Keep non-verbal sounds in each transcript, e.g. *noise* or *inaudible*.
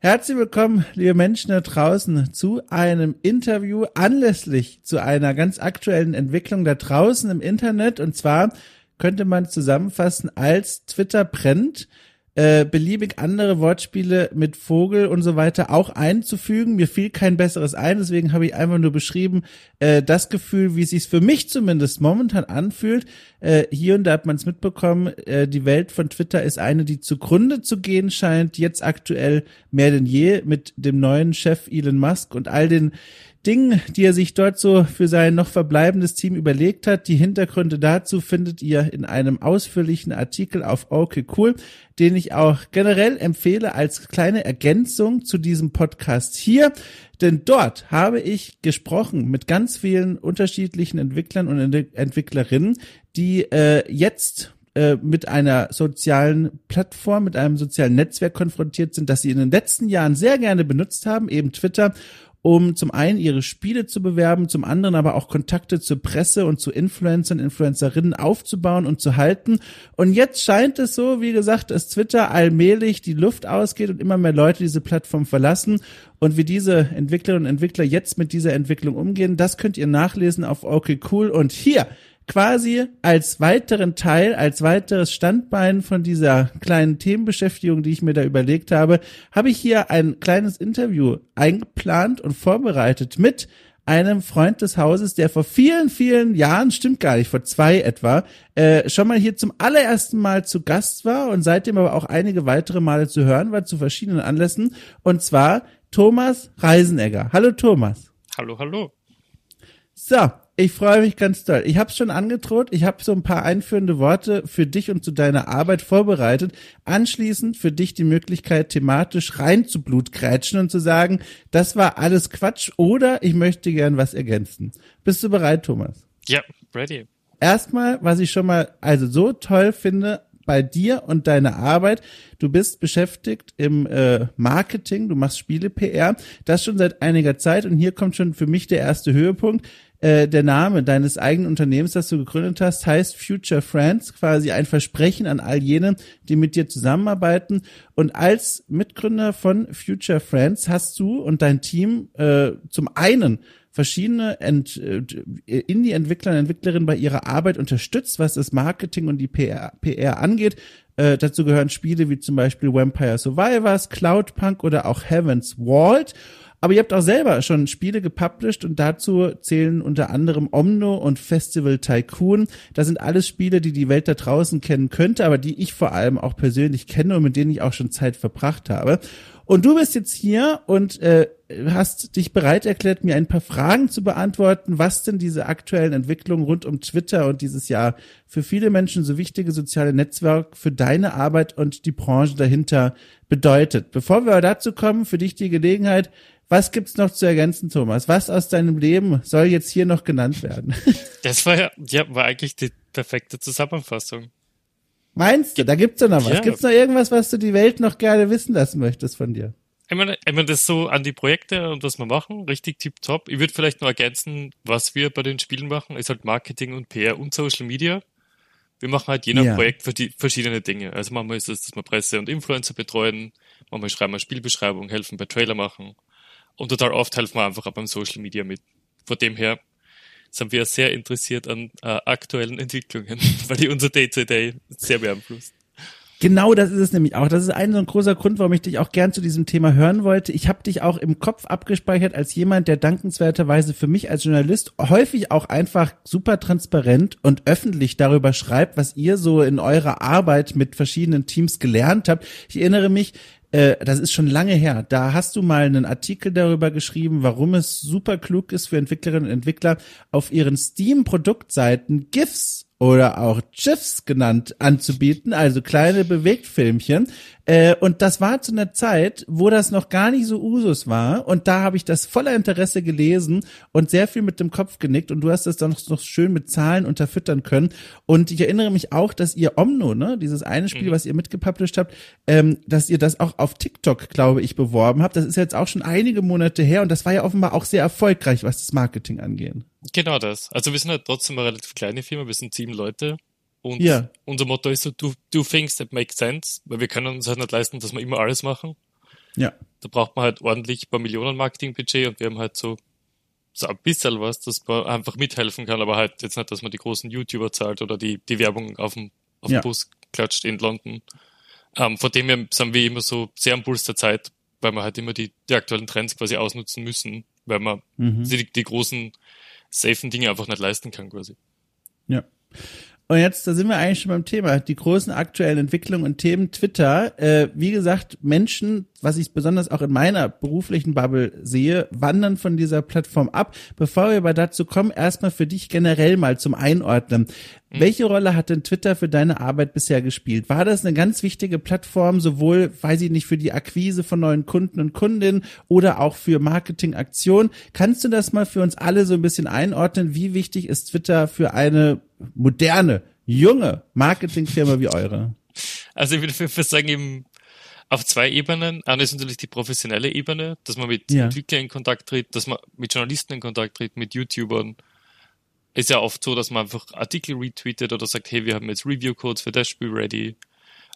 Herzlich willkommen, liebe Menschen da draußen, zu einem Interview anlässlich zu einer ganz aktuellen Entwicklung da draußen im Internet. Und zwar könnte man zusammenfassen als Twitter brennt äh, beliebig andere Wortspiele mit Vogel und so weiter auch einzufügen. Mir fiel kein besseres ein, deswegen habe ich einfach nur beschrieben, äh, das Gefühl, wie es sich für mich zumindest momentan anfühlt. Äh, hier und da hat man es mitbekommen, äh, die Welt von Twitter ist eine, die zugrunde zu gehen scheint, jetzt aktuell mehr denn je mit dem neuen Chef Elon Musk und all den Dingen, die er sich dort so für sein noch verbleibendes Team überlegt hat. Die Hintergründe dazu findet ihr in einem ausführlichen Artikel auf Okay Cool, den ich auch generell empfehle als kleine Ergänzung zu diesem Podcast hier. Denn dort habe ich gesprochen mit ganz vielen unterschiedlichen Entwicklern und Entwicklerinnen, die äh, jetzt äh, mit einer sozialen Plattform, mit einem sozialen Netzwerk konfrontiert sind, das sie in den letzten Jahren sehr gerne benutzt haben, eben Twitter, um zum einen ihre Spiele zu bewerben, zum anderen aber auch Kontakte zur Presse und zu Influencern, Influencerinnen aufzubauen und zu halten. Und jetzt scheint es so, wie gesagt, dass Twitter allmählich die Luft ausgeht und immer mehr Leute diese Plattform verlassen. Und wie diese Entwicklerinnen und Entwickler jetzt mit dieser Entwicklung umgehen, das könnt ihr nachlesen auf Okay Cool. Und hier quasi als weiteren Teil, als weiteres Standbein von dieser kleinen Themenbeschäftigung, die ich mir da überlegt habe, habe ich hier ein kleines Interview eingeplant und vorbereitet mit einem Freund des Hauses, der vor vielen, vielen Jahren, stimmt gar nicht, vor zwei etwa, äh, schon mal hier zum allerersten Mal zu Gast war und seitdem aber auch einige weitere Male zu hören war, zu verschiedenen Anlässen. Und zwar Thomas Reisenegger. Hallo Thomas. Hallo, hallo. So, ich freue mich ganz doll. Ich habe es schon angedroht. Ich habe so ein paar einführende Worte für dich und zu deiner Arbeit vorbereitet. Anschließend für dich die Möglichkeit, thematisch rein zu Blutgrätschen und zu sagen, das war alles Quatsch oder ich möchte gern was ergänzen. Bist du bereit, Thomas? Ja, ready. Erstmal, was ich schon mal also so toll finde bei dir und deiner Arbeit. Du bist beschäftigt im äh, Marketing, du machst Spiele-PR, das schon seit einiger Zeit und hier kommt schon für mich der erste Höhepunkt äh, der Name deines eigenen Unternehmens, das du gegründet hast, heißt Future Friends, quasi ein Versprechen an all jene, die mit dir zusammenarbeiten. Und als Mitgründer von Future Friends hast du und dein Team äh, zum einen verschiedene Ent, äh, Indie-Entwickler und Entwicklerinnen bei ihrer Arbeit unterstützt, was das Marketing und die PR, PR angeht. Äh, dazu gehören Spiele wie zum Beispiel Vampire Survivors, Cloudpunk oder auch Heaven's Vault. Aber ihr habt auch selber schon Spiele gepublished und dazu zählen unter anderem Omno und Festival Tycoon. Das sind alles Spiele, die die Welt da draußen kennen könnte, aber die ich vor allem auch persönlich kenne und mit denen ich auch schon Zeit verbracht habe. Und du bist jetzt hier und äh, hast dich bereit erklärt, mir ein paar Fragen zu beantworten, was denn diese aktuellen Entwicklungen rund um Twitter und dieses Jahr für viele Menschen so wichtige soziale Netzwerk für deine Arbeit und die Branche dahinter bedeutet. Bevor wir dazu kommen, für dich die Gelegenheit, was gibt's noch zu ergänzen, Thomas? Was aus deinem Leben soll jetzt hier noch genannt werden? *laughs* Das war ja, ja, war eigentlich die perfekte Zusammenfassung. Meinst du? Da gibt's ja noch was. Ja. Gibt's noch irgendwas, was du die Welt noch gerne wissen lassen möchtest von dir? Ich meine, ich meine, das so an die Projekte und was wir machen, richtig tipptopp. Ich würde vielleicht noch ergänzen, was wir bei den Spielen machen, ist halt Marketing und PR und Social Media. Wir machen halt je nach ja. Projekt verschiedene Dinge. Also manchmal ist es, dass wir Presse und Influencer betreuen, manchmal schreiben wir Spielbeschreibung, helfen bei Trailer machen. Und total oft helfen wir einfach auch beim Social Media mit. Von dem her sind wir sehr interessiert an äh, aktuellen *laughs* Entwicklungen, weil die unser Day-to-Day -Day sehr beeinflusst. Genau, das ist es nämlich auch. Das ist ein so ein großer Grund, warum ich dich auch gern zu diesem Thema hören wollte. Ich habe dich auch im Kopf abgespeichert als jemand, der dankenswerterweise für mich als Journalist häufig auch einfach super transparent und öffentlich darüber schreibt, was ihr so in eurer Arbeit mit verschiedenen Teams gelernt habt. Ich erinnere mich, äh, das ist schon lange her. Da hast du mal einen Artikel darüber geschrieben, warum es super klug ist für Entwicklerinnen und Entwickler auf ihren Steam-Produktseiten GIFs oder auch GIFs genannt anzubieten, also kleine Bewegtfilmchen. Äh, und das war zu einer Zeit, wo das noch gar nicht so Usus war. Und da habe ich das voller Interesse gelesen und sehr viel mit dem Kopf genickt. Und du hast das dann noch, noch schön mit Zahlen unterfüttern können. Und ich erinnere mich auch, dass ihr Omno, ne, dieses eine Spiel, mhm. was ihr mitgepublished habt, ähm, dass ihr das auch auf TikTok, glaube ich, beworben habt. Das ist jetzt auch schon einige Monate her. Und das war ja offenbar auch sehr erfolgreich, was das Marketing angeht. Genau das. Also wir sind halt trotzdem eine relativ kleine Firma, wir sind sieben Leute. Und ja. unser Motto ist so, do, do things that make sense, weil wir können uns halt nicht leisten, dass wir immer alles machen. Ja. da braucht man halt ordentlich ein paar Millionen Marketingbudget und wir haben halt so, so ein bisschen was, dass man einfach mithelfen kann, aber halt jetzt nicht, dass man die großen YouTuber zahlt oder die, die Werbung auf dem, auf ja. dem Bus klatscht in London. Ähm, von dem her sind wir immer so sehr am Puls der Zeit, weil wir halt immer die, die aktuellen Trends quasi ausnutzen müssen, weil man mhm. die, die großen, safen Dinge einfach nicht leisten kann quasi. Ja. Und jetzt, da sind wir eigentlich schon beim Thema, die großen aktuellen Entwicklungen und Themen Twitter. Äh, wie gesagt, Menschen, was ich besonders auch in meiner beruflichen Bubble sehe, wandern von dieser Plattform ab. Bevor wir aber dazu kommen, erstmal für dich generell mal zum Einordnen. Mhm. Welche Rolle hat denn Twitter für deine Arbeit bisher gespielt? War das eine ganz wichtige Plattform, sowohl, weiß ich nicht, für die Akquise von neuen Kunden und Kundinnen oder auch für Marketingaktionen? Kannst du das mal für uns alle so ein bisschen einordnen? Wie wichtig ist Twitter für eine moderne, junge Marketingfirma wie eure? Also ich würde sagen, eben auf zwei Ebenen. Eine ist natürlich die professionelle Ebene, dass man mit ja. Entwicklern in Kontakt tritt, dass man mit Journalisten in Kontakt tritt, mit YouTubern. Ist ja oft so, dass man einfach Artikel retweetet oder sagt, hey, wir haben jetzt Review-Codes für das Spiel ready.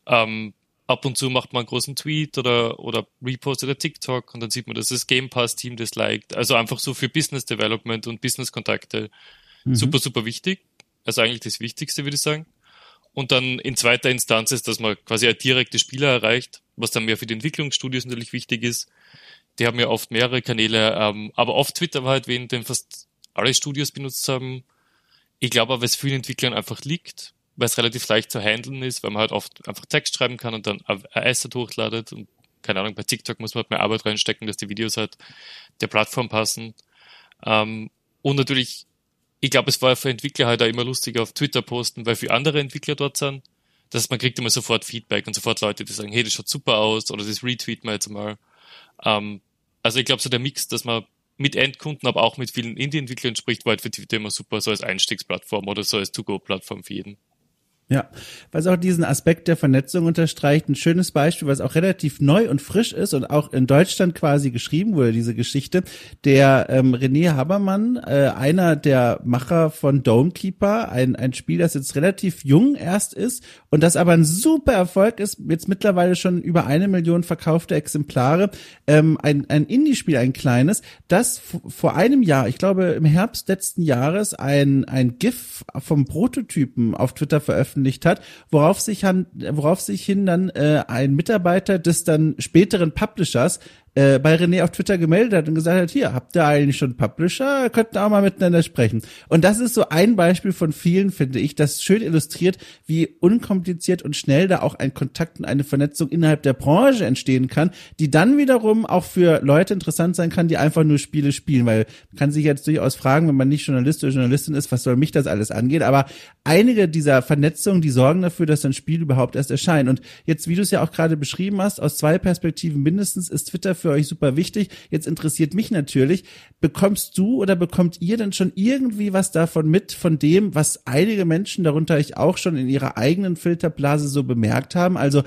Ähm, ab und zu macht man einen großen Tweet oder, oder repostet ein TikTok und dann sieht man, dass das Game Pass-Team das liked. Also einfach so für Business Development und Business-Kontakte mhm. super, super wichtig. Also eigentlich das Wichtigste, würde ich sagen. Und dann in zweiter Instanz ist, dass man quasi eine direkte Spieler erreicht, was dann mehr für die Entwicklungsstudios natürlich wichtig ist. Die haben ja oft mehrere Kanäle, ähm, aber oft Twitter war halt wen, den fast alle Studios benutzt haben. Ich glaube aber, es vielen Entwicklern einfach liegt, weil es relativ leicht zu handeln ist, weil man halt oft einfach Text schreiben kann und dann ein Asset hochladet und keine Ahnung, bei TikTok muss man halt mehr Arbeit reinstecken, dass die Videos halt der Plattform passen. Ähm, und natürlich ich glaube, es war für Entwickler halt auch immer lustiger auf Twitter posten, weil für andere Entwickler dort sind, dass man kriegt immer sofort Feedback und sofort Leute, die sagen, hey, das schaut super aus oder das retweet man jetzt mal. Ähm, also ich glaube, so der Mix, dass man mit Endkunden, aber auch mit vielen Indie-Entwicklern spricht, war halt für Twitter immer super, so als Einstiegsplattform oder so als To-Go-Plattform für jeden. Ja, was auch diesen Aspekt der Vernetzung unterstreicht. Ein schönes Beispiel, was auch relativ neu und frisch ist und auch in Deutschland quasi geschrieben wurde, diese Geschichte. Der ähm, René Habermann, äh, einer der Macher von Domekeeper, ein, ein Spiel, das jetzt relativ jung erst ist und das aber ein super Erfolg ist, jetzt mittlerweile schon über eine Million verkaufte Exemplare. Ähm, ein, ein Indie-Spiel, ein kleines, das vor einem Jahr, ich glaube im Herbst letzten Jahres, ein, ein GIF vom Prototypen auf Twitter veröffentlicht veröffentlicht hat, worauf sich, worauf sich hin dann äh, ein Mitarbeiter des dann späteren Publishers äh, bei René auf Twitter gemeldet hat und gesagt hat, hier, habt ihr eigentlich schon Publisher? Könnten auch mal miteinander sprechen. Und das ist so ein Beispiel von vielen, finde ich, das schön illustriert, wie unkompliziert und schnell da auch ein Kontakt und eine Vernetzung innerhalb der Branche entstehen kann, die dann wiederum auch für Leute interessant sein kann, die einfach nur Spiele spielen, weil man kann sich jetzt durchaus fragen, wenn man nicht Journalist oder Journalistin ist, was soll mich das alles angehen, aber einige dieser Vernetzungen, die sorgen dafür, dass ein Spiel überhaupt erst erscheint. Und jetzt, wie du es ja auch gerade beschrieben hast, aus zwei Perspektiven mindestens ist Twitter für euch super wichtig. Jetzt interessiert mich natürlich, bekommst du oder bekommt ihr denn schon irgendwie was davon mit, von dem, was einige Menschen, darunter ich auch schon in ihrer eigenen Filterblase so bemerkt haben? Also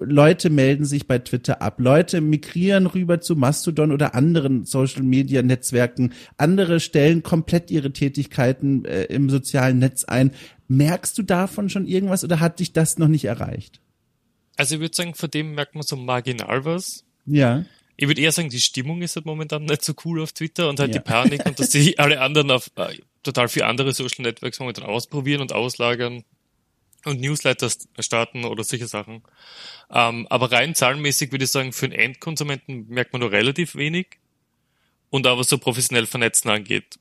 Leute melden sich bei Twitter ab, Leute migrieren rüber zu Mastodon oder anderen Social Media Netzwerken, andere stellen komplett ihre Tätigkeiten äh, im sozialen Netz ein. Merkst du davon schon irgendwas oder hat dich das noch nicht erreicht? Also ich würde sagen, von dem merkt man so marginal was. Ja ich würde eher sagen, die Stimmung ist halt momentan nicht so cool auf Twitter und halt ja. die Panik und dass sich *laughs* alle anderen auf äh, total viele andere Social Networks momentan ausprobieren und auslagern und Newsletter starten oder solche Sachen. Ähm, aber rein zahlenmäßig würde ich sagen, für einen Endkonsumenten merkt man nur relativ wenig. Und aber so professionell vernetzen angeht,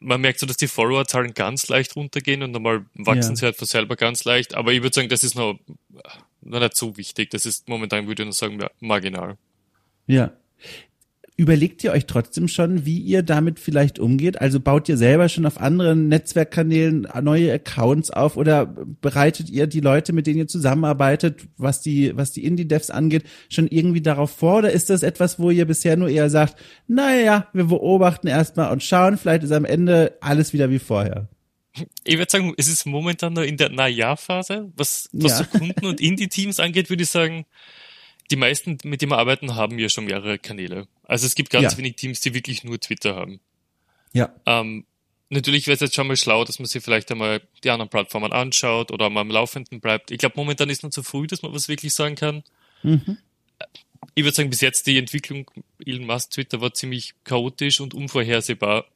man merkt so, dass die Followerzahlen ganz leicht runtergehen und normal wachsen ja. sie halt von selber ganz leicht. Aber ich würde sagen, das ist noch noch nicht so wichtig. Das ist momentan, würde ich nur sagen, marginal. Ja. Überlegt ihr euch trotzdem schon, wie ihr damit vielleicht umgeht? Also baut ihr selber schon auf anderen Netzwerkkanälen neue Accounts auf oder bereitet ihr die Leute, mit denen ihr zusammenarbeitet, was die, was die Indie-Devs angeht, schon irgendwie darauf vor? Oder ist das etwas, wo ihr bisher nur eher sagt, naja, wir beobachten erstmal und schauen, vielleicht ist am Ende alles wieder wie vorher? ich würde sagen, es ist momentan noch in der Naja-Phase. Was, was ja. so Kunden und Indie-Teams angeht, würde ich sagen, die meisten, mit denen wir arbeiten, haben ja schon mehrere Kanäle. Also es gibt ganz ja. wenig Teams, die wirklich nur Twitter haben. Ja. Ähm, natürlich wäre es jetzt schon mal schlau, dass man sich vielleicht einmal die anderen Plattformen anschaut oder mal am Laufenden bleibt. Ich glaube, momentan ist noch zu früh, dass man was wirklich sagen kann. Mhm. Ich würde sagen, bis jetzt die Entwicklung Elon Musk Twitter war ziemlich chaotisch und unvorhersehbar.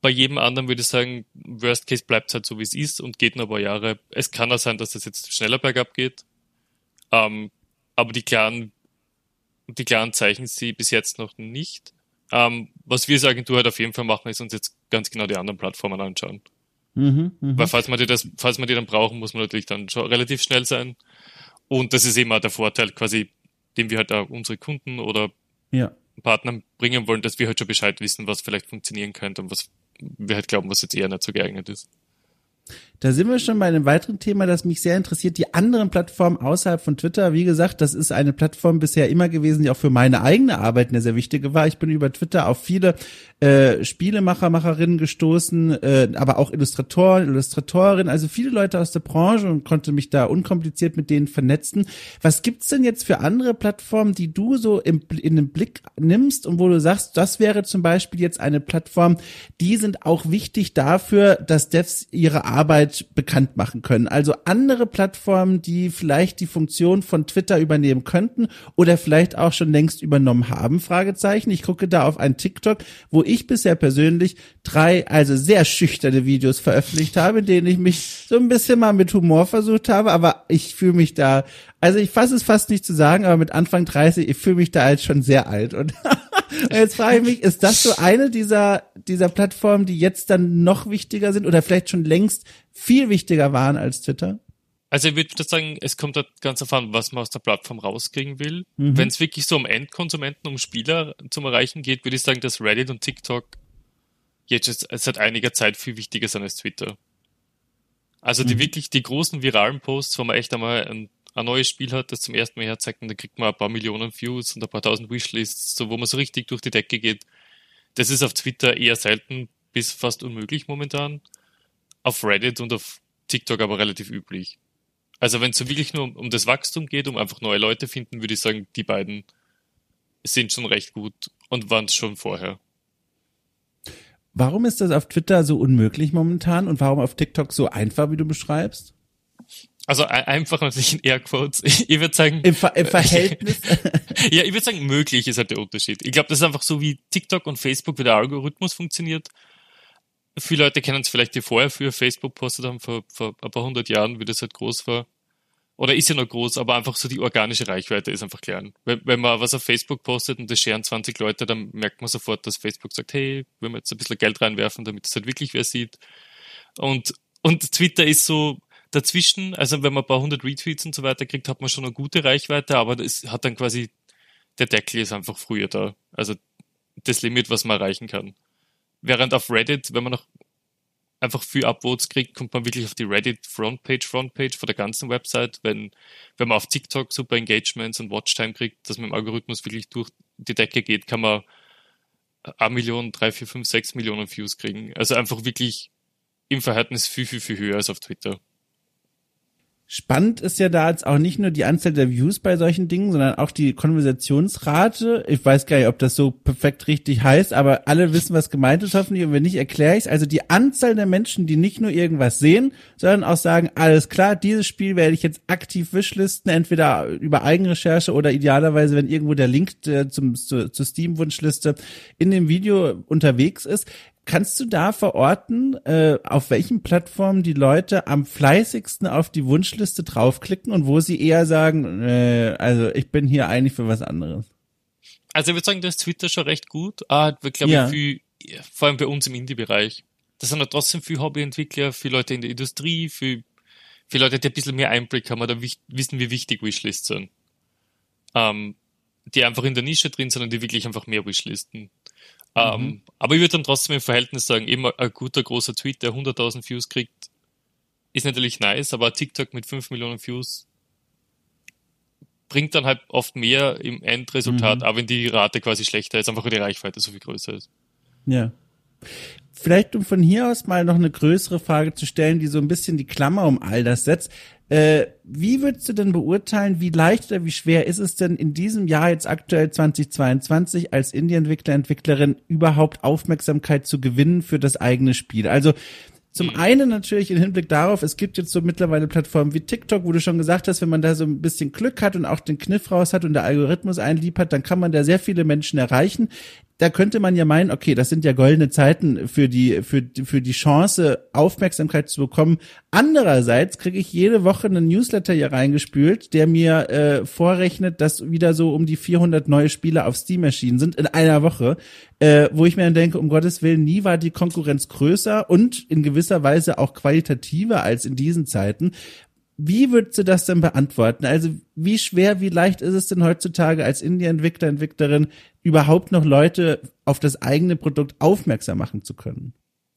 Bei jedem anderen würde ich sagen, Worst Case bleibt halt so, wie es ist und geht noch ein paar Jahre. Es kann auch sein, dass das jetzt schneller bergab geht. Ähm, aber die klaren, die klaren Zeichen sie bis jetzt noch nicht. Ähm, was wir als Agentur halt auf jeden Fall machen, ist uns jetzt ganz genau die anderen Plattformen anschauen. Mhm, mh. Weil falls man die das, falls man die dann brauchen, muss man natürlich dann schon relativ schnell sein. Und das ist immer der Vorteil quasi, den wir halt auch unsere Kunden oder ja. Partner bringen wollen, dass wir halt schon Bescheid wissen, was vielleicht funktionieren könnte und was wir halt glauben, was jetzt eher nicht so geeignet ist. Da sind wir schon bei einem weiteren Thema, das mich sehr interessiert. Die anderen Plattformen außerhalb von Twitter. Wie gesagt, das ist eine Plattform bisher immer gewesen, die auch für meine eigene Arbeit eine sehr wichtige war. Ich bin über Twitter auf viele äh, Spielemacher, Macherinnen gestoßen, äh, aber auch Illustratoren, Illustratorinnen, also viele Leute aus der Branche und konnte mich da unkompliziert mit denen vernetzen. Was gibt's denn jetzt für andere Plattformen, die du so im, in den Blick nimmst und wo du sagst, das wäre zum Beispiel jetzt eine Plattform, die sind auch wichtig dafür, dass Devs ihre Arbeit bekannt machen können. Also andere Plattformen, die vielleicht die Funktion von Twitter übernehmen könnten oder vielleicht auch schon längst übernommen haben, Fragezeichen. Ich gucke da auf ein TikTok, wo ich bisher persönlich drei, also sehr schüchterne Videos veröffentlicht habe, in denen ich mich so ein bisschen mal mit Humor versucht habe, aber ich fühle mich da, also ich fasse es fast nicht zu sagen, aber mit Anfang 30, ich fühle mich da als schon sehr alt und *laughs* jetzt frage ich mich, ist das so eine dieser, dieser Plattformen, die jetzt dann noch wichtiger sind oder vielleicht schon längst viel wichtiger waren als Twitter? Also ich würde sagen, es kommt halt ganz auf an, was man aus der Plattform rauskriegen will. Mhm. Wenn es wirklich so um Endkonsumenten, um Spieler zum Erreichen geht, würde ich sagen, dass Reddit und TikTok jetzt seit einiger Zeit viel wichtiger sind als Twitter. Also die mhm. wirklich die großen viralen Posts, wo man echt einmal ein, ein neues Spiel hat, das zum ersten Mal herzeigt und da kriegt man ein paar Millionen Views und ein paar tausend Wishlists, so wo man so richtig durch die Decke geht. Das ist auf Twitter eher selten bis fast unmöglich momentan. Auf Reddit und auf TikTok aber relativ üblich. Also wenn es so wirklich nur um, das Wachstum geht, um einfach neue Leute finden, würde ich sagen, die beiden sind schon recht gut und waren es schon vorher. Warum ist das auf Twitter so unmöglich momentan und warum auf TikTok so einfach, wie du beschreibst? Also einfach natürlich in Airquotes. *laughs* Ich würde sagen. Im, Ver im Verhältnis? *laughs* ja, ich würde sagen, möglich ist halt der Unterschied. Ich glaube, das ist einfach so wie TikTok und Facebook, wie der Algorithmus funktioniert. Viele Leute kennen es vielleicht, die vorher für Facebook postet haben, vor, vor ein paar hundert Jahren, wie das halt groß war oder ist ja noch groß, aber einfach so die organische Reichweite ist einfach klein. Wenn, wenn man was auf Facebook postet und das scheren 20 Leute, dann merkt man sofort, dass Facebook sagt, hey, wenn wir jetzt ein bisschen Geld reinwerfen, damit es halt wirklich wer sieht. Und, und Twitter ist so dazwischen, also wenn man ein paar hundert Retweets und so weiter kriegt, hat man schon eine gute Reichweite, aber das hat dann quasi, der Deckel ist einfach früher da. Also das Limit, was man erreichen kann. Während auf Reddit, wenn man noch einfach viel Upvotes kriegt, kommt man wirklich auf die Reddit Frontpage, Frontpage von der ganzen Website. Wenn, wenn man auf TikTok super Engagements und Watchtime kriegt, dass man im Algorithmus wirklich durch die Decke geht, kann man eine Million, drei, vier, fünf, sechs Millionen Views kriegen. Also einfach wirklich im Verhältnis viel, viel, viel höher als auf Twitter. Spannend ist ja da jetzt auch nicht nur die Anzahl der Views bei solchen Dingen, sondern auch die Konversationsrate. Ich weiß gar nicht, ob das so perfekt richtig heißt, aber alle wissen, was gemeint ist hoffentlich und wenn nicht, erkläre ich es. Also die Anzahl der Menschen, die nicht nur irgendwas sehen, sondern auch sagen, alles klar, dieses Spiel werde ich jetzt aktiv wishlisten, entweder über Eigenrecherche oder idealerweise, wenn irgendwo der Link zum, zu, zur Steam-Wunschliste in dem Video unterwegs ist. Kannst du da verorten, äh, auf welchen Plattformen die Leute am fleißigsten auf die Wunschliste draufklicken und wo sie eher sagen, äh, also ich bin hier eigentlich für was anderes? Also ich würde sagen, das ist Twitter schon recht gut. Ah, wir glaube ja. viel, vor allem bei uns im Indie-Bereich. Das sind ja trotzdem viele Hobbyentwickler, viele Leute in der Industrie, viele, viele Leute, die ein bisschen mehr Einblick haben oder wissen, wie wichtig Wishlists sind. Ähm, die einfach in der Nische drin sind und die wirklich einfach mehr Wishlisten. Ähm, mhm. Aber ich würde dann trotzdem im Verhältnis sagen, eben ein guter großer Tweet, der 100.000 Views kriegt, ist natürlich nice, aber TikTok mit 5 Millionen Views bringt dann halt oft mehr im Endresultat, mhm. auch wenn die Rate quasi schlechter ist, einfach weil die Reichweite so viel größer ist. Ja. Vielleicht um von hier aus mal noch eine größere Frage zu stellen, die so ein bisschen die Klammer um all das setzt. Äh, wie würdest du denn beurteilen, wie leicht oder wie schwer ist es denn in diesem Jahr jetzt aktuell 2022 als Indie-Entwickler, Entwicklerin überhaupt Aufmerksamkeit zu gewinnen für das eigene Spiel? Also Zum mhm. einen natürlich im Hinblick darauf, es gibt jetzt so mittlerweile Plattformen wie TikTok, wo du schon gesagt hast, wenn man da so ein bisschen Glück hat und auch den Kniff raus hat und der Algorithmus einlieb hat, dann kann man da sehr viele Menschen erreichen da könnte man ja meinen, okay, das sind ja goldene Zeiten für die, für, für die Chance, Aufmerksamkeit zu bekommen. Andererseits kriege ich jede Woche einen Newsletter hier reingespült, der mir äh, vorrechnet, dass wieder so um die 400 neue Spiele auf Steam erschienen sind in einer Woche, äh, wo ich mir dann denke, um Gottes Willen, nie war die Konkurrenz größer und in gewisser Weise auch qualitativer als in diesen Zeiten. Wie würdest du das denn beantworten? Also wie schwer, wie leicht ist es denn heutzutage als Indie-Entwickler, Entwicklerin überhaupt noch Leute auf das eigene Produkt aufmerksam machen zu können?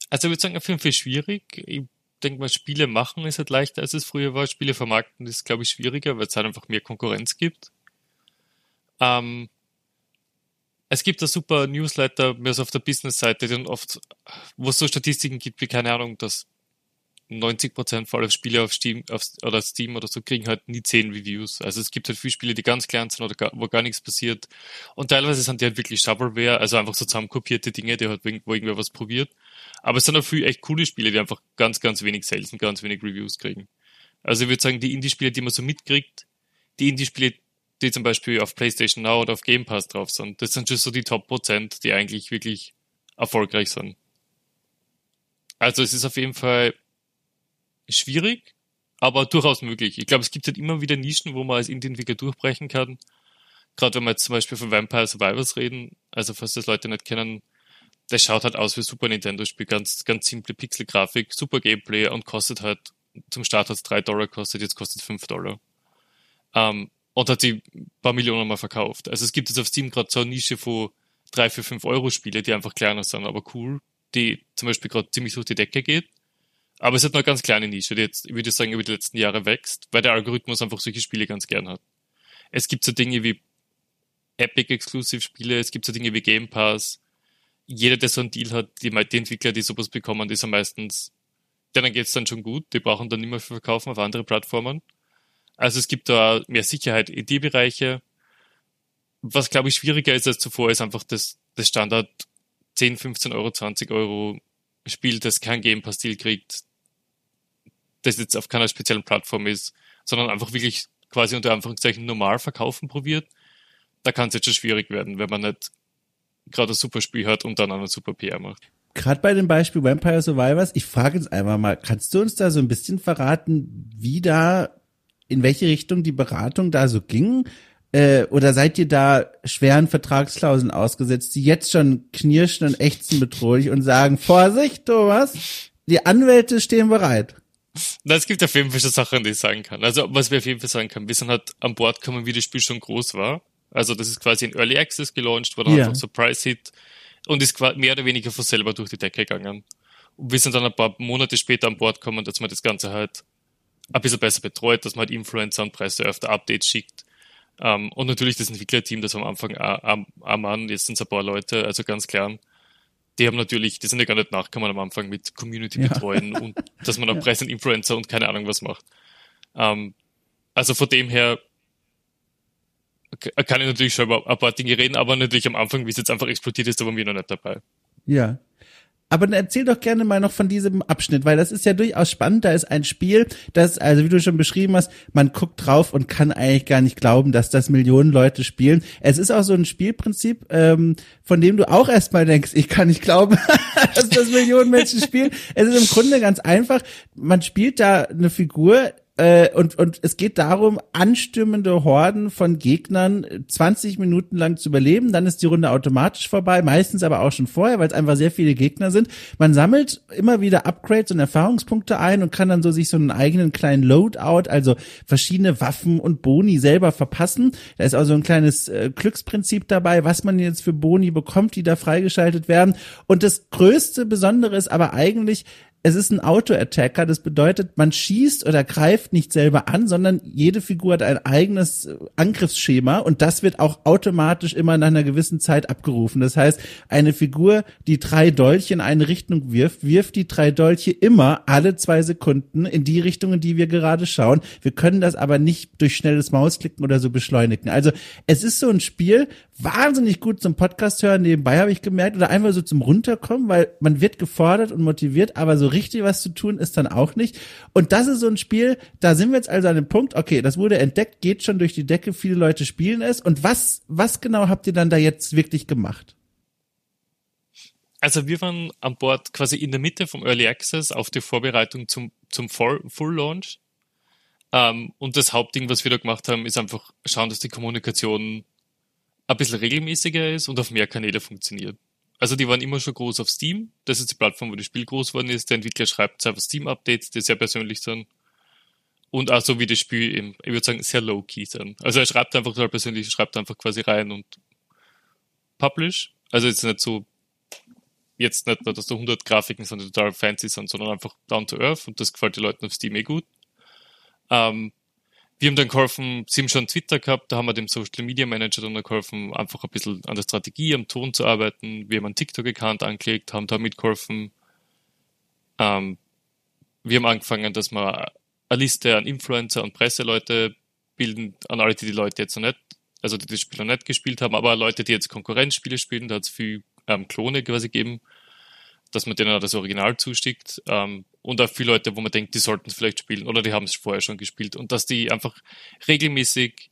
Also ich würde sagen, auf jeden Fall schwierig. Ich denke mal, Spiele machen ist halt leichter, als es früher war. Spiele vermarkten ist, glaube ich, schwieriger, weil es halt einfach mehr Konkurrenz gibt. Ähm, es gibt da super Newsletter, mehr so auf der Business-Seite, die dann oft, wo es so Statistiken gibt, wie keine Ahnung, dass 90 Prozent aller Spiele auf Steam auf, oder Steam oder so kriegen halt nie 10 Reviews. Also es gibt halt viele Spiele, die ganz klein sind oder gar, wo gar nichts passiert. Und teilweise sind die halt wirklich Shovelware, also einfach so zusammenkopierte Dinge, die halt, wo irgendwer was probiert. Aber es sind auch viele echt coole Spiele, die einfach ganz, ganz wenig Sales und ganz wenig Reviews kriegen. Also ich würde sagen, die Indie-Spiele, die man so mitkriegt, die Indie-Spiele, die zum Beispiel auf PlayStation Now oder auf Game Pass drauf sind, das sind schon so die Top-Prozent, die eigentlich wirklich erfolgreich sind. Also es ist auf jeden Fall schwierig, aber durchaus möglich. Ich glaube, es gibt halt immer wieder Nischen, wo man als Indie-Entwickler durchbrechen kann. Gerade wenn wir jetzt zum Beispiel von Vampire Survivors reden, also falls das Leute nicht kennen, der schaut halt aus wie Super Nintendo-Spiel, ganz, ganz simple Pixel-Grafik, super Gameplay und kostet halt, zum Start hat es drei Dollar kostet, jetzt kostet fünf Dollar. Ähm, und hat die paar Millionen mal verkauft. Also es gibt jetzt auf Steam gerade so eine Nische von drei, für fünf Euro Spiele, die einfach kleiner sind, aber cool, die zum Beispiel gerade ziemlich durch die Decke geht. Aber es hat nur eine ganz kleine Nische, die jetzt, ich würde sagen, über die letzten Jahre wächst, weil der Algorithmus einfach solche Spiele ganz gern hat. Es gibt so Dinge wie Epic Exclusive Spiele, es gibt so Dinge wie Game Pass. Jeder, der so einen Deal hat, die, die Entwickler, die sowas bekommen, die sind meistens, denen geht's dann schon gut, die brauchen dann nicht mehr für verkaufen auf andere Plattformen. Also es gibt da mehr Sicherheit in die Bereiche. Was, glaube ich, schwieriger ist als zuvor, ist einfach das, das Standard 10, 15 Euro, 20 Euro Spiel, das kein Game Pass-Deal kriegt, das jetzt auf keiner speziellen Plattform ist, sondern einfach wirklich quasi unter Anführungszeichen normal verkaufen probiert, da kann es jetzt schon schwierig werden, wenn man nicht gerade ein super Spiel hat und dann eine super PR macht. Gerade bei dem Beispiel Vampire Survivors, ich frage jetzt einmal mal, kannst du uns da so ein bisschen verraten, wie da, in welche Richtung die Beratung da so ging? Äh, oder seid ihr da schweren Vertragsklauseln ausgesetzt, die jetzt schon knirschen und ächzen bedrohlich und sagen, Vorsicht, Thomas, die Anwälte stehen bereit? Na, es gibt auf jeden Fall schon Sachen, die ich sagen kann. Also, was wir auf jeden Fall sagen können, wir sind halt an Bord gekommen, wie das Spiel schon groß war. Also, das ist quasi in Early Access gelauncht, war dann ja. einfach Surprise-Hit und ist mehr oder weniger von selber durch die Decke gegangen. Und wir sind dann ein paar Monate später an Bord gekommen, dass man das Ganze halt ein bisschen besser betreut, dass man halt Influencer und Presse öfter Updates schickt, ähm, und natürlich das Entwicklerteam, das am Anfang am, am Mann, jetzt sind es ein paar Leute, also ganz klar, die haben natürlich, die sind ja gar nicht nachgekommen am Anfang mit Community ja. betreuen und *laughs* dass man auch ja. Presse und Influencer und keine Ahnung was macht. Ähm, also von dem her kann ich natürlich schon über ein paar Dinge reden, aber natürlich am Anfang, wie es jetzt einfach explodiert ist, da waren wir noch nicht dabei. Ja. Aber dann erzähl doch gerne mal noch von diesem Abschnitt, weil das ist ja durchaus spannend. Da ist ein Spiel, das, also wie du schon beschrieben hast, man guckt drauf und kann eigentlich gar nicht glauben, dass das Millionen Leute spielen. Es ist auch so ein Spielprinzip, ähm, von dem du auch erstmal denkst, ich kann nicht glauben, *laughs* dass das Millionen Menschen spielen. Es ist im Grunde ganz einfach. Man spielt da eine Figur, äh, und, und es geht darum, anstimmende Horden von Gegnern 20 Minuten lang zu überleben. Dann ist die Runde automatisch vorbei, meistens aber auch schon vorher, weil es einfach sehr viele Gegner sind. Man sammelt immer wieder Upgrades und Erfahrungspunkte ein und kann dann so sich so einen eigenen kleinen Loadout, also verschiedene Waffen und Boni selber verpassen. Da ist auch so ein kleines äh, Glücksprinzip dabei, was man jetzt für Boni bekommt, die da freigeschaltet werden. Und das größte Besondere ist aber eigentlich, es ist ein Auto-Attacker. Das bedeutet, man schießt oder greift nicht selber an, sondern jede Figur hat ein eigenes äh, Angriffsschema und das wird auch automatisch immer nach einer gewissen Zeit abgerufen. Das heißt, eine Figur, die drei Dolche in eine Richtung wirft, wirft die drei Dolche immer alle zwei Sekunden in die Richtung, in die wir gerade schauen. Wir können das aber nicht durch schnelles Mausklicken oder so beschleunigen. Also es ist so ein Spiel, wahnsinnig gut zum Podcast hören nebenbei, habe ich gemerkt, oder einfach so zum Runterkommen, weil man wird gefordert und motiviert, aber so richtig was zu tun ist dann auch nicht. Und das ist so ein Spiel, da sind wir jetzt also an dem Punkt, okay, das wurde entdeckt, geht schon durch die Decke, viele Leute spielen es. Und was, was genau habt ihr dann da jetzt wirklich gemacht? Also wir waren an Bord quasi in der Mitte vom Early Access auf die Vorbereitung zum, zum Full, Full Launch. Ähm, und das Hauptding, was wir da gemacht haben, ist einfach schauen, dass die Kommunikation ein bisschen regelmäßiger ist und auf mehr Kanäle funktioniert. Also die waren immer schon groß auf Steam. Das ist die Plattform, wo das Spiel groß geworden ist. Der Entwickler schreibt einfach Steam-Updates, die sehr persönlich sind. Und auch so wie das Spiel im, ich würde sagen, sehr low-key sind. Also er schreibt einfach total persönlich, schreibt einfach quasi rein und publish. Also jetzt nicht so, jetzt nicht nur, dass da 100 Grafiken sind, die total fancy sind, sondern einfach down to earth und das gefällt den Leuten auf Steam eh gut. Ähm, wir haben dann geholfen, sie haben schon Twitter gehabt, da haben wir dem Social Media Manager dann geholfen, einfach ein bisschen an der Strategie, am Ton zu arbeiten. Wir haben einen TikTok-Account angelegt, haben da mitgeholfen. Ähm, wir haben angefangen, dass wir eine Liste an Influencer und Presseleute bilden, an alle, die die Leute jetzt noch nicht, also die das Spiel noch nicht gespielt haben, aber Leute, die jetzt Konkurrenzspiele spielen, da hat es viel ähm, Klone quasi gegeben, dass man denen das Original zustickt. Ähm, und auch viele Leute, wo man denkt, die sollten es vielleicht spielen oder die haben es vorher schon gespielt und dass die einfach regelmäßig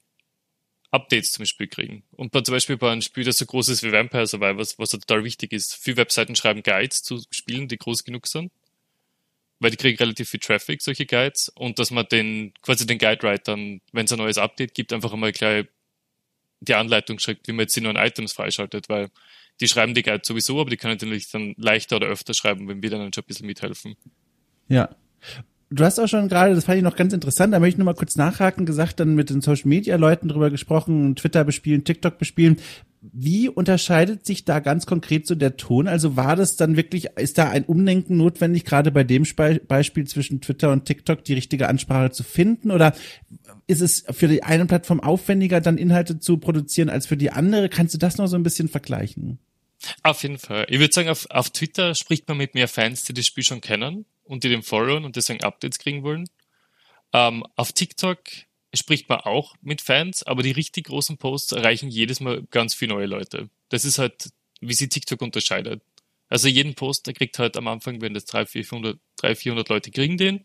Updates zum Spiel kriegen. Und bei, zum Beispiel bei einem Spiel, das so groß ist wie Vampire Survivors, was total wichtig ist, viele Webseiten schreiben Guides zu Spielen, die groß genug sind, weil die kriegen relativ viel Traffic, solche Guides, und dass man den, quasi den Guide-Writern, wenn es ein neues Update gibt, einfach einmal gleich die Anleitung schreibt, wie man jetzt die neuen Items freischaltet, weil die schreiben die Guides sowieso, aber die können natürlich dann leichter oder öfter schreiben, wenn wir dann schon ein bisschen mithelfen. Ja. Du hast auch schon gerade, das fand ich noch ganz interessant, da möchte ich nur mal kurz nachhaken, gesagt, dann mit den Social Media Leuten drüber gesprochen, Twitter bespielen, TikTok bespielen. Wie unterscheidet sich da ganz konkret so der Ton? Also war das dann wirklich, ist da ein Umdenken notwendig, gerade bei dem Beispiel zwischen Twitter und TikTok die richtige Ansprache zu finden? Oder ist es für die eine Plattform aufwendiger, dann Inhalte zu produzieren als für die andere? Kannst du das noch so ein bisschen vergleichen? Auf jeden Fall. Ich würde sagen, auf, auf Twitter spricht man mit mehr Fans, die das Spiel schon kennen und die den followen und deswegen Updates kriegen wollen. Ähm, auf TikTok spricht man auch mit Fans, aber die richtig großen Posts erreichen jedes Mal ganz viele neue Leute. Das ist halt, wie sie TikTok unterscheidet. Also jeden Post, der kriegt halt am Anfang, wenn das 300, 400, 300 400 Leute kriegen den.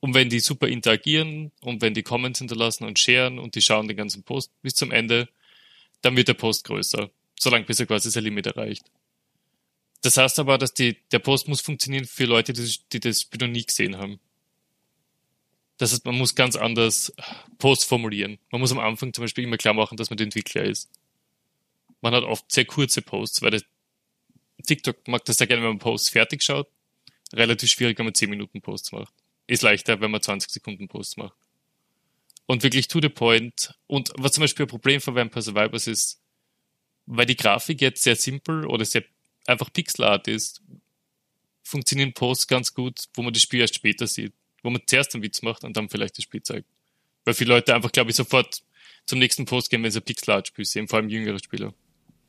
Und wenn die super interagieren und wenn die Comments hinterlassen und sharen und die schauen den ganzen Post bis zum Ende, dann wird der Post größer. Solange bis er quasi sein Limit erreicht. Das heißt aber, dass die, der Post muss funktionieren für Leute, die, die das Spiel noch nie gesehen haben. Das heißt, man muss ganz anders Posts formulieren. Man muss am Anfang zum Beispiel immer klar machen, dass man der Entwickler ist. Man hat oft sehr kurze Posts, weil das TikTok mag das sehr gerne, wenn man Posts fertig schaut. Relativ schwierig, wenn man 10 Minuten Posts macht. Ist leichter, wenn man 20 Sekunden Posts macht. Und wirklich to the point. Und was zum Beispiel ein Problem von Vampire Survivors ist, weil die Grafik jetzt sehr simpel oder sehr einfach Pixelart ist, funktionieren Posts ganz gut, wo man das Spiel erst später sieht. Wo man zuerst einen Witz macht und dann vielleicht das Spiel zeigt. Weil viele Leute einfach, glaube ich, sofort zum nächsten Post gehen, wenn sie Pixelart-Spiel sehen, vor allem jüngere Spieler.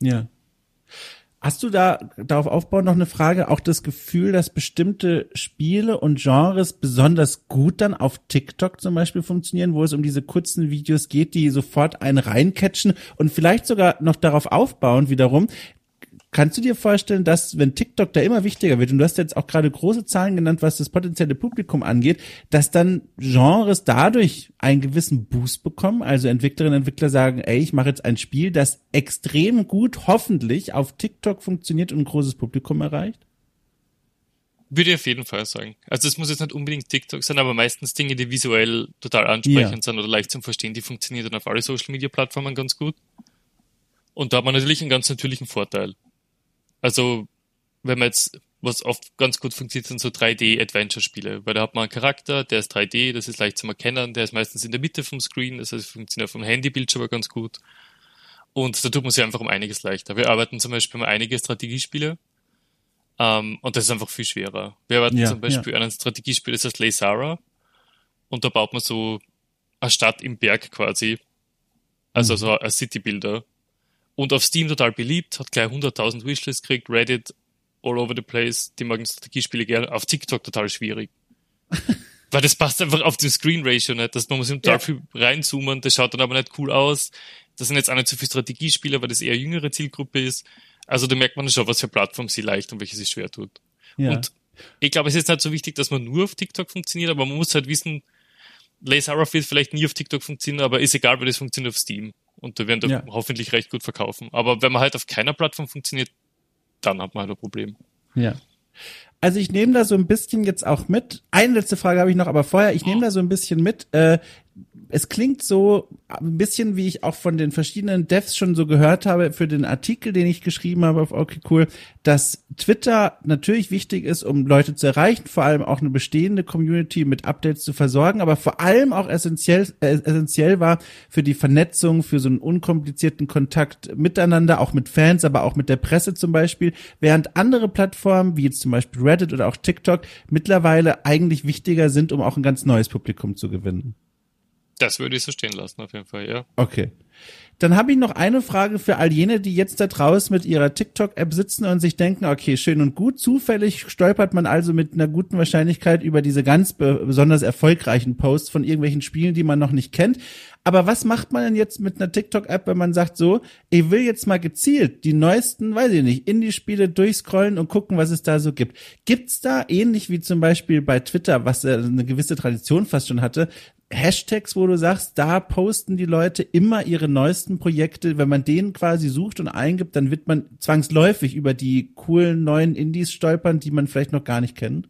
Ja. Hast du da darauf aufbauen noch eine Frage, auch das Gefühl, dass bestimmte Spiele und Genres besonders gut dann auf TikTok zum Beispiel funktionieren, wo es um diese kurzen Videos geht, die sofort einen reincatchen und vielleicht sogar noch darauf aufbauen wiederum, Kannst du dir vorstellen, dass wenn TikTok da immer wichtiger wird, und du hast jetzt auch gerade große Zahlen genannt, was das potenzielle Publikum angeht, dass dann Genres dadurch einen gewissen Boost bekommen? Also Entwicklerinnen und Entwickler sagen, ey, ich mache jetzt ein Spiel, das extrem gut hoffentlich auf TikTok funktioniert und ein großes Publikum erreicht? Würde ich auf jeden Fall sagen. Also es muss jetzt nicht unbedingt TikTok sein, aber meistens Dinge, die visuell total ansprechend ja. sind oder leicht zum Verstehen, die funktionieren dann auf alle Social Media Plattformen ganz gut. Und da hat man natürlich einen ganz natürlichen Vorteil. Also, wenn man jetzt, was oft ganz gut funktioniert, sind so 3D-Adventure-Spiele, weil da hat man einen Charakter, der ist 3D, das ist leicht zu erkennen, der ist meistens in der Mitte vom Screen, das heißt, funktioniert vom Handybildschirm aber ganz gut. Und da tut man sich einfach um einiges leichter. Wir arbeiten zum Beispiel mal einige Strategiespiele, ähm, und das ist einfach viel schwerer. Wir arbeiten ja, zum Beispiel ja. an einem Strategiespiel, das heißt Leysara, und da baut man so eine Stadt im Berg quasi, also mhm. so ein City-Builder und auf Steam total beliebt, hat gleich 100.000 Wishlists gekriegt, Reddit all over the place, die mögen Strategiespiele gerne, auf TikTok total schwierig. *laughs* Weil das passt einfach auf den Screen Ratio nicht, dass man muss total ja. viel reinzoomen, das schaut dann aber nicht cool aus. Das sind jetzt auch nicht so viele Strategiespieler, weil das eher jüngere Zielgruppe ist. Also da merkt man schon, was für Plattform sie leicht und welche sie schwer tut. Ja. Und Ich glaube, es ist nicht so wichtig, dass man nur auf TikTok funktioniert, aber man muss halt wissen, Lace wird vielleicht nie auf TikTok funktionieren, aber ist egal, weil das funktioniert auf Steam. Und da werden da ja. hoffentlich recht gut verkaufen. Aber wenn man halt auf keiner Plattform funktioniert, dann hat man halt ein Problem. Ja. Also ich nehme da so ein bisschen jetzt auch mit. Eine letzte Frage habe ich noch, aber vorher, ich nehme da so ein bisschen mit. Äh, es klingt so ein bisschen, wie ich auch von den verschiedenen Devs schon so gehört habe für den Artikel, den ich geschrieben habe auf Okay Cool, dass Twitter natürlich wichtig ist, um Leute zu erreichen, vor allem auch eine bestehende Community mit Updates zu versorgen, aber vor allem auch essentiell, äh, essentiell war für die Vernetzung, für so einen unkomplizierten Kontakt miteinander, auch mit Fans, aber auch mit der Presse zum Beispiel, während andere Plattformen, wie jetzt zum Beispiel Reddit oder auch TikTok, mittlerweile eigentlich wichtiger sind, um auch ein ganz neues Publikum zu gewinnen. Das würde ich so stehen lassen, auf jeden Fall, ja. Okay. Dann habe ich noch eine Frage für all jene, die jetzt da draußen mit ihrer TikTok-App sitzen und sich denken, okay, schön und gut. Zufällig stolpert man also mit einer guten Wahrscheinlichkeit über diese ganz besonders erfolgreichen Posts von irgendwelchen Spielen, die man noch nicht kennt. Aber was macht man denn jetzt mit einer TikTok-App, wenn man sagt so, ich will jetzt mal gezielt die neuesten, weiß ich nicht, Indie-Spiele durchscrollen und gucken, was es da so gibt. Gibt's da ähnlich wie zum Beispiel bei Twitter, was eine gewisse Tradition fast schon hatte, Hashtags, wo du sagst, da posten die Leute immer ihre neuesten Projekte. Wenn man den quasi sucht und eingibt, dann wird man zwangsläufig über die coolen neuen Indies stolpern, die man vielleicht noch gar nicht kennt.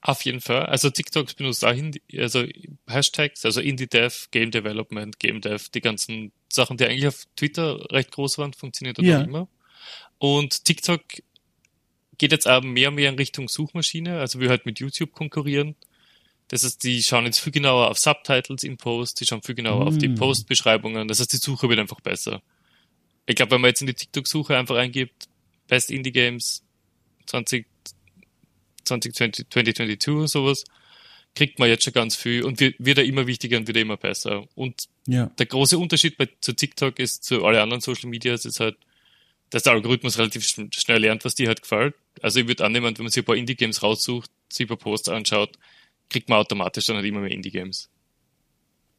Auf jeden Fall. Also TikTok benutzt dahin, also Hashtags, also Indie Dev, Game Development, Game Dev, die ganzen Sachen, die eigentlich auf Twitter recht groß waren, funktioniert dort ja. immer. Und TikTok geht jetzt aber mehr und mehr in Richtung Suchmaschine, also wir halt mit YouTube konkurrieren. Das heißt, die schauen jetzt viel genauer auf Subtitles in Post, die schauen viel genauer mm. auf die mm. Postbeschreibungen. Das heißt, die Suche wird einfach besser. Ich glaube, wenn man jetzt in die TikTok-Suche einfach eingibt, Best Indie Games 20, 2020, 2022 sowas, kriegt man jetzt schon ganz viel und wird, wird er immer wichtiger und wird er immer besser. Und ja. der große Unterschied bei, zu TikTok ist zu allen anderen Social Medias ist halt, dass der Algorithmus relativ schnell lernt, was dir halt gefällt. Also ich würde annehmen, wenn man sich ein paar Indie-Games raussucht, sich ein paar Posts anschaut, kriegt man automatisch dann halt immer mehr Indie-Games.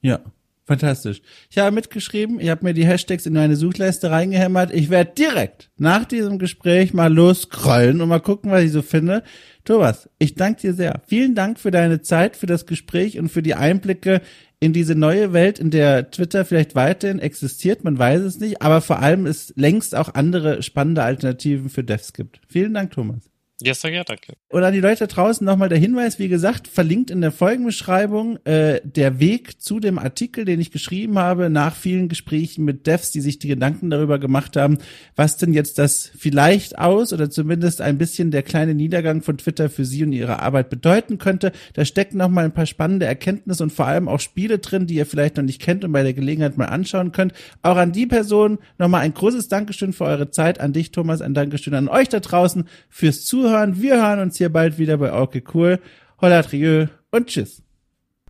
Ja, fantastisch. Ich habe mitgeschrieben, ich habe mir die Hashtags in meine Suchleiste reingehämmert. Ich werde direkt nach diesem Gespräch mal losscrollen und mal gucken, was ich so finde. Thomas, ich danke dir sehr. Vielen Dank für deine Zeit, für das Gespräch und für die Einblicke in diese neue Welt, in der Twitter vielleicht weiterhin existiert, man weiß es nicht, aber vor allem es längst auch andere spannende Alternativen für Devs gibt. Vielen Dank, Thomas. Ja, sehr gerne, danke. Und an die Leute draußen nochmal der Hinweis, wie gesagt, verlinkt in der Folgenbeschreibung äh, der Weg zu dem Artikel, den ich geschrieben habe, nach vielen Gesprächen mit Devs, die sich die Gedanken darüber gemacht haben, was denn jetzt das vielleicht aus oder zumindest ein bisschen der kleine Niedergang von Twitter für sie und ihre Arbeit bedeuten könnte. Da stecken nochmal ein paar spannende Erkenntnisse und vor allem auch Spiele drin, die ihr vielleicht noch nicht kennt und bei der Gelegenheit mal anschauen könnt. Auch an die Person nochmal ein großes Dankeschön für eure Zeit, an dich Thomas, ein Dankeschön an euch da draußen fürs Zuhören Zuhören. Wir hören uns hier bald wieder bei Okay Cool. Holla Trieux und tschüss.